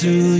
to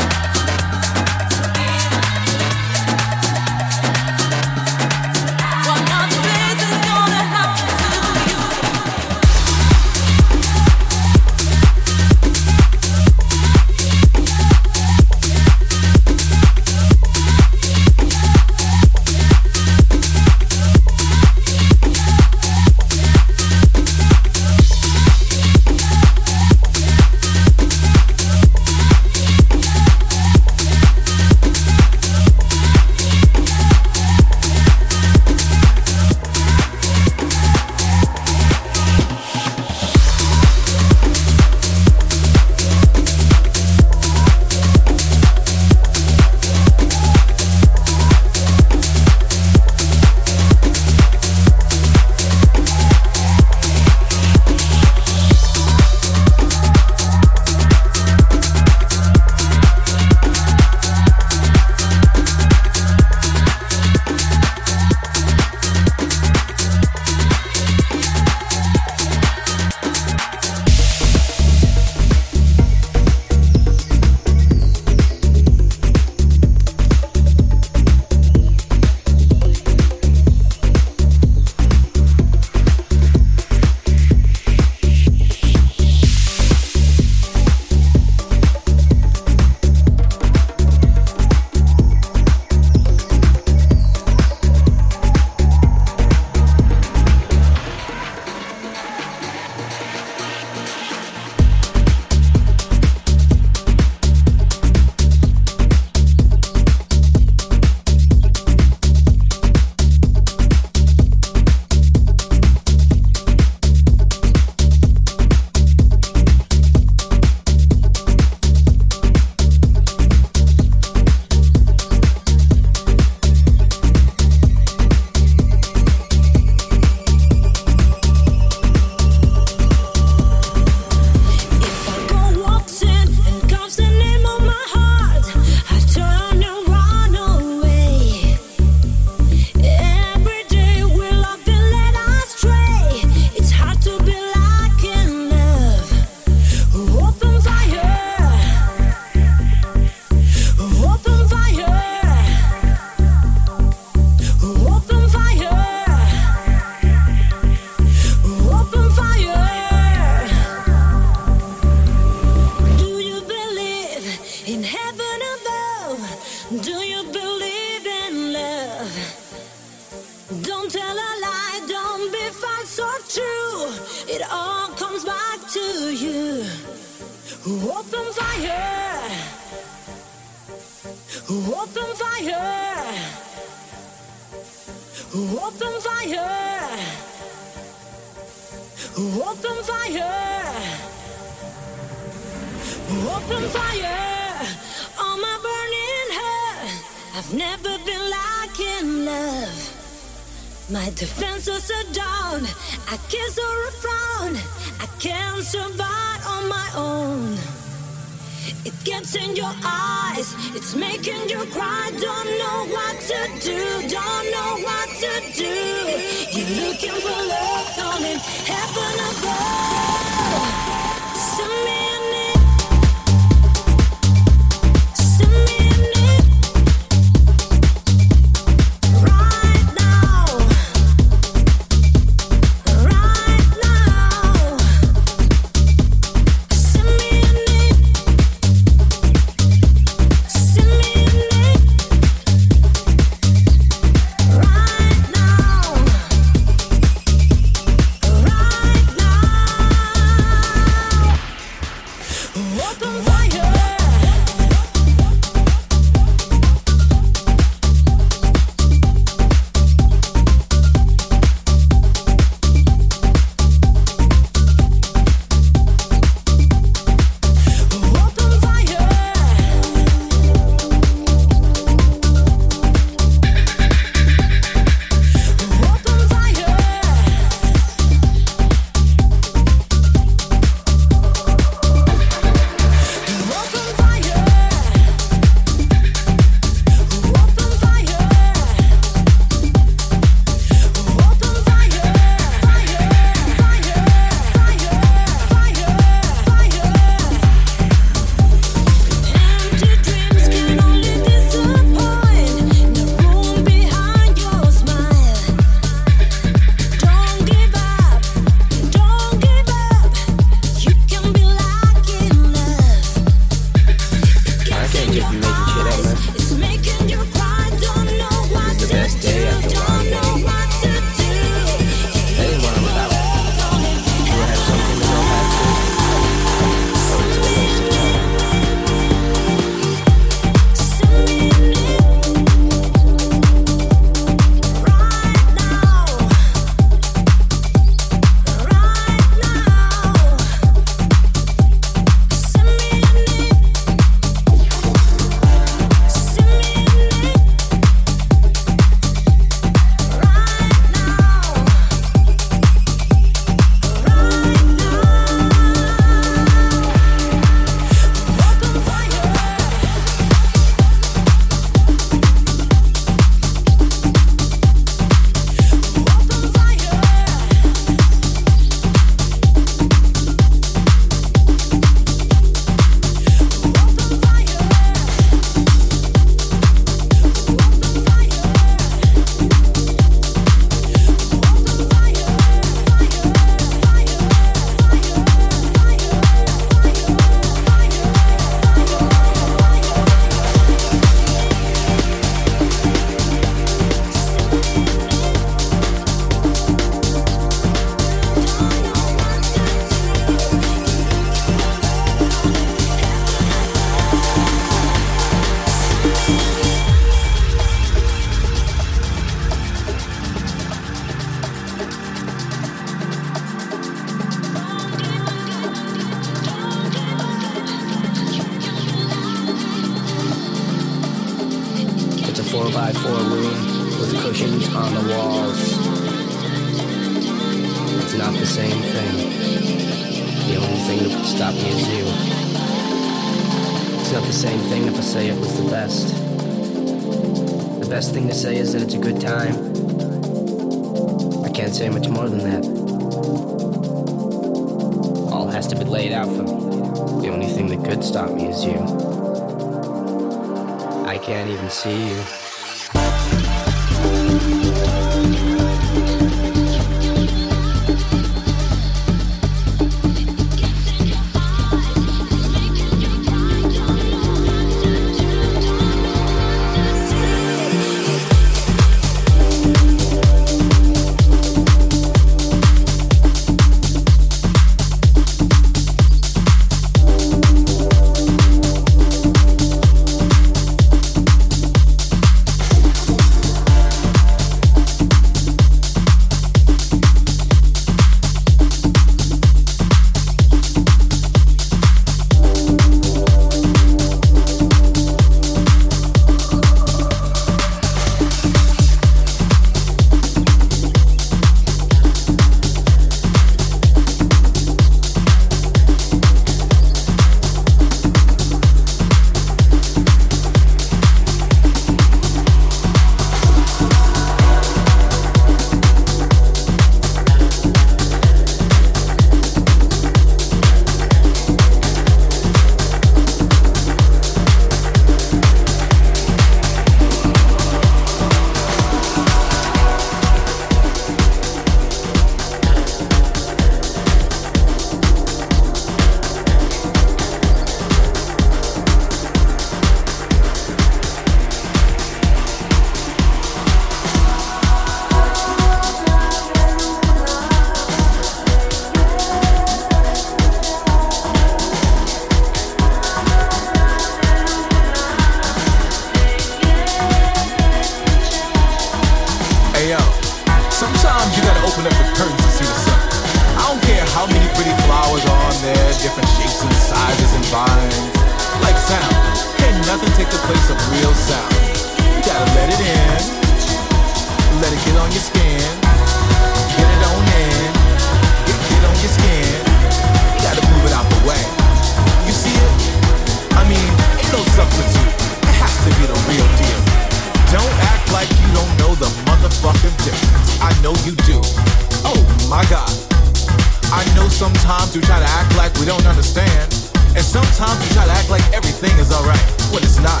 Sometimes we try to act like we don't understand. And sometimes we try to act like everything is alright when it's not.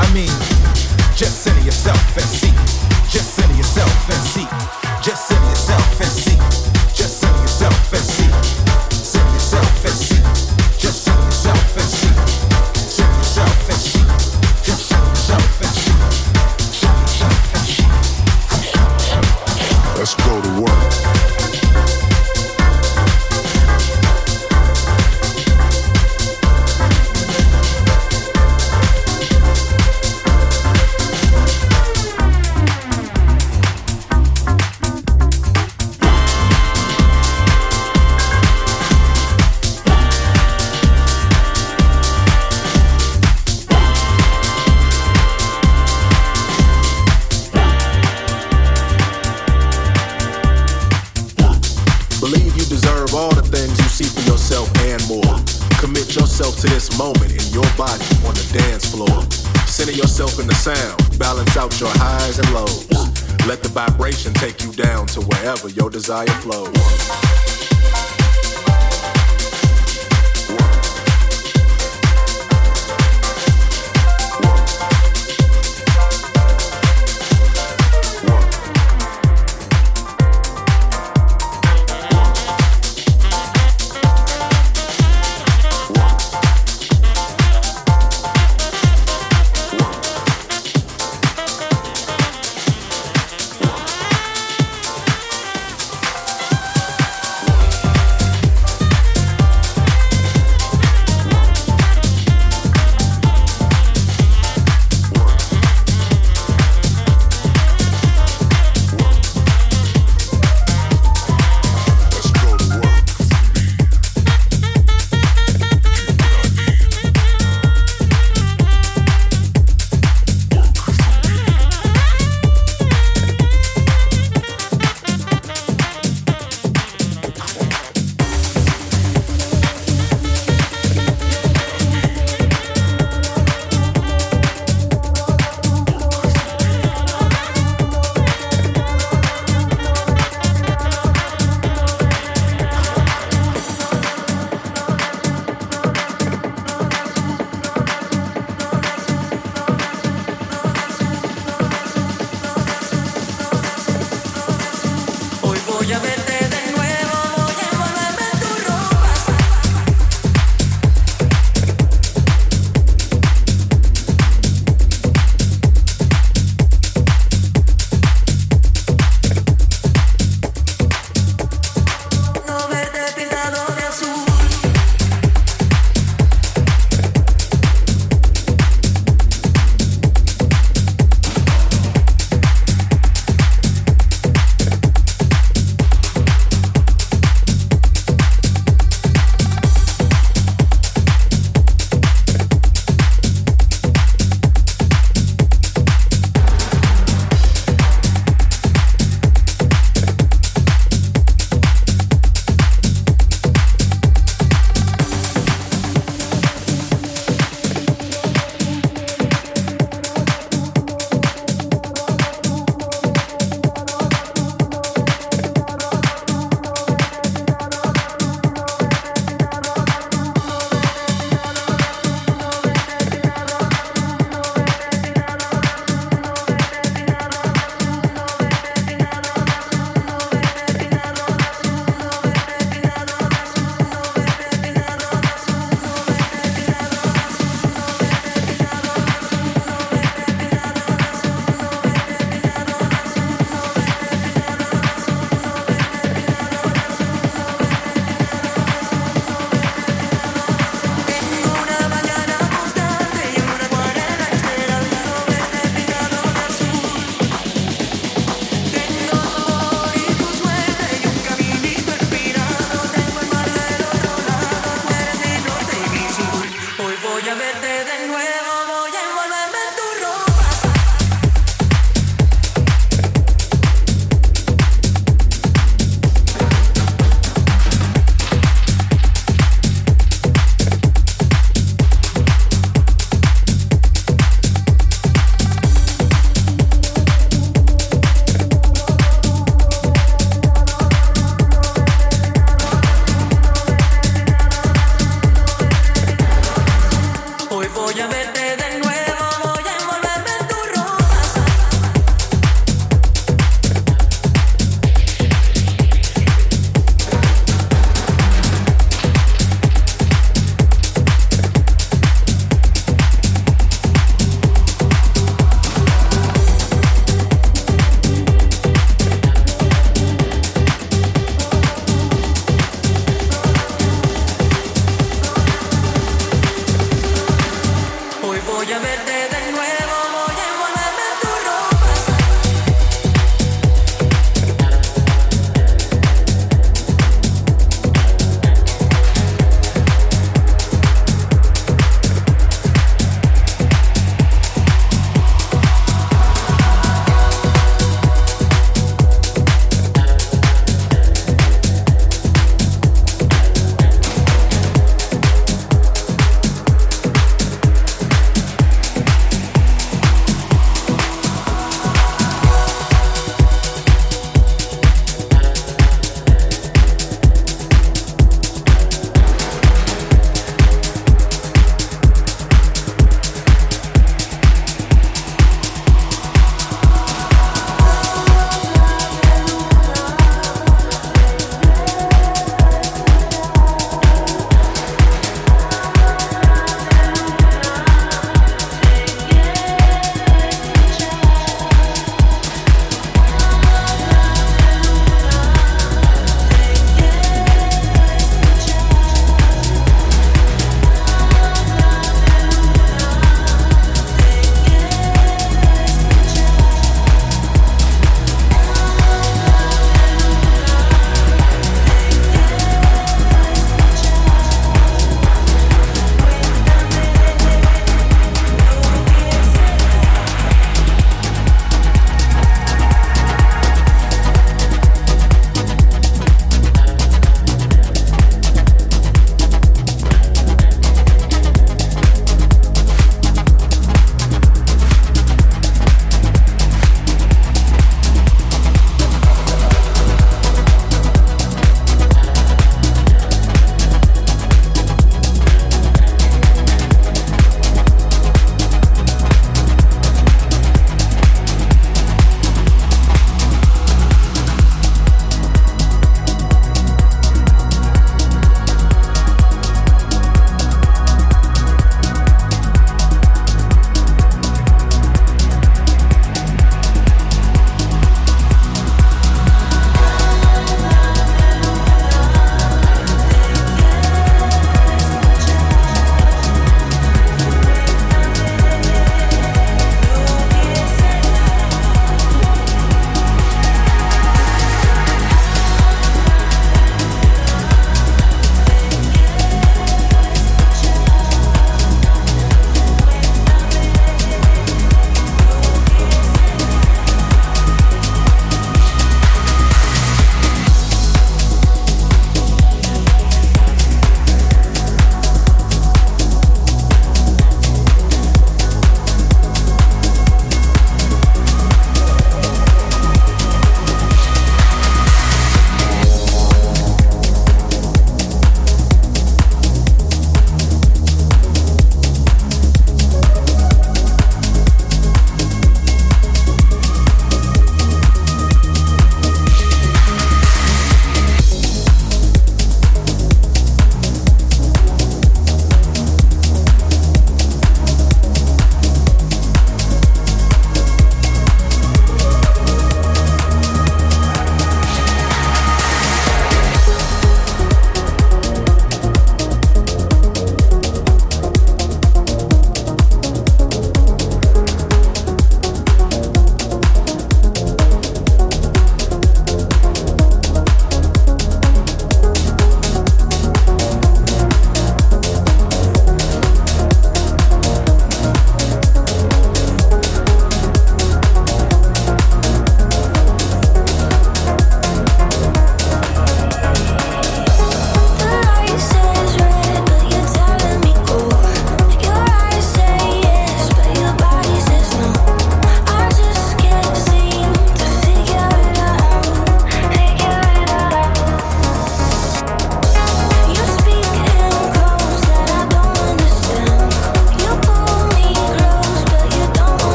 I mean, just center yourself and see. Just center yourself and see. Just center yourself and see. desire flows.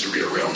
Drudgery and misery